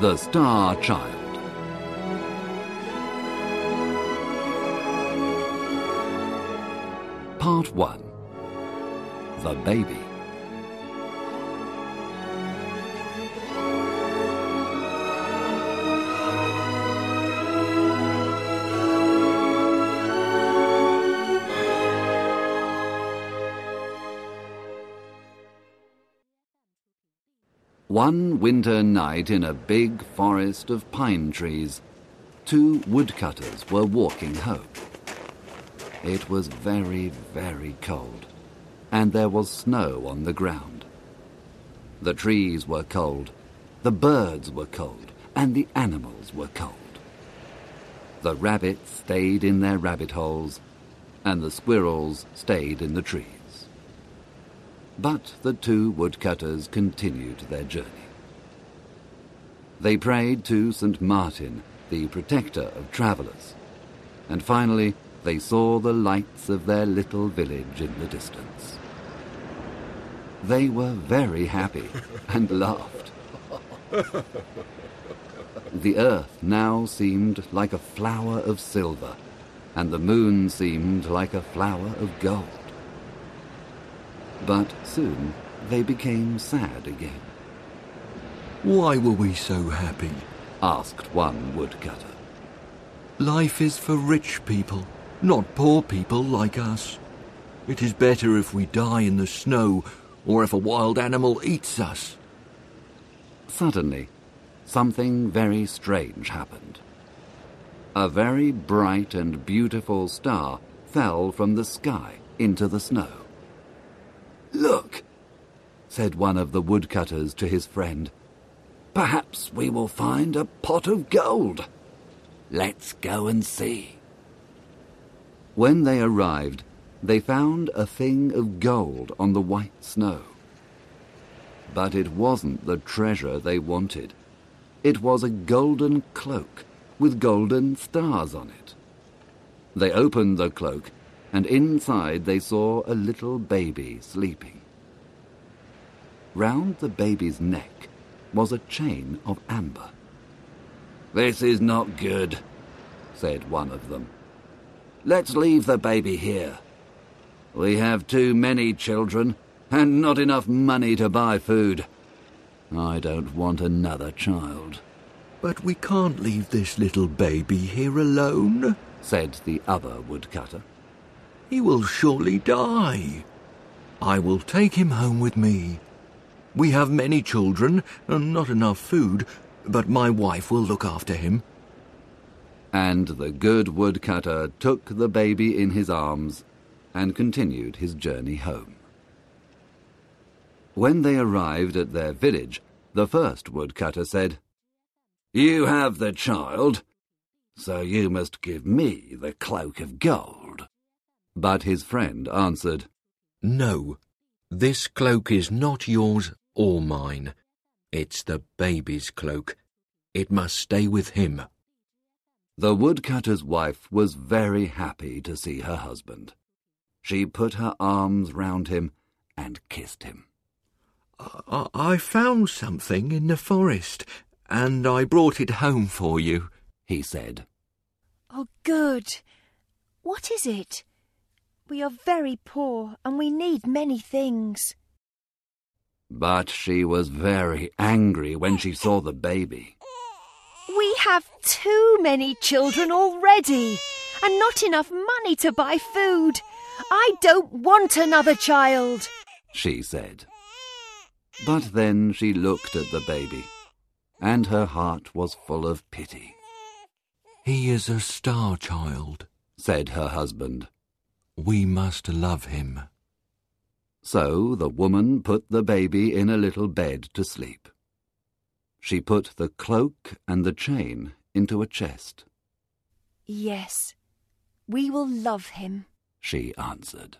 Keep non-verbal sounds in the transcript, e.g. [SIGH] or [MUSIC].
The Star Child. Part 1 The Baby. One winter night in a big forest of pine trees, two woodcutters were walking home. It was very, very cold, and there was snow on the ground. The trees were cold, the birds were cold, and the animals were cold. The rabbits stayed in their rabbit holes, and the squirrels stayed in the trees. But the two woodcutters continued their journey. They prayed to St. Martin, the protector of travellers, and finally they saw the lights of their little village in the distance. They were very happy [LAUGHS] and laughed. The earth now seemed like a flower of silver, and the moon seemed like a flower of gold. But soon they became sad again. Why were we so happy? asked one woodcutter. Life is for rich people, not poor people like us. It is better if we die in the snow or if a wild animal eats us. Suddenly, something very strange happened. A very bright and beautiful star fell from the sky into the snow. Said one of the woodcutters to his friend. Perhaps we will find a pot of gold. Let's go and see. When they arrived, they found a thing of gold on the white snow. But it wasn't the treasure they wanted. It was a golden cloak with golden stars on it. They opened the cloak and inside they saw a little baby sleeping. Round the baby's neck was a chain of amber. This is not good, said one of them. Let's leave the baby here. We have too many children and not enough money to buy food. I don't want another child. But we can't leave this little baby here alone, said the other woodcutter. He will surely die. I will take him home with me. We have many children and not enough food, but my wife will look after him. And the good woodcutter took the baby in his arms and continued his journey home. When they arrived at their village, the first woodcutter said, You have the child, so you must give me the cloak of gold. But his friend answered, No, this cloak is not yours or mine. It's the baby's cloak. It must stay with him. The woodcutter's wife was very happy to see her husband. She put her arms round him and kissed him. I, I found something in the forest, and I brought it home for you, he said. Oh, good. What is it? We are very poor and we need many things. But she was very angry when she saw the baby. We have too many children already and not enough money to buy food. I don't want another child, she said. But then she looked at the baby, and her heart was full of pity. He is a star child, said her husband. We must love him. So the woman put the baby in a little bed to sleep. She put the cloak and the chain into a chest. Yes, we will love him, she answered.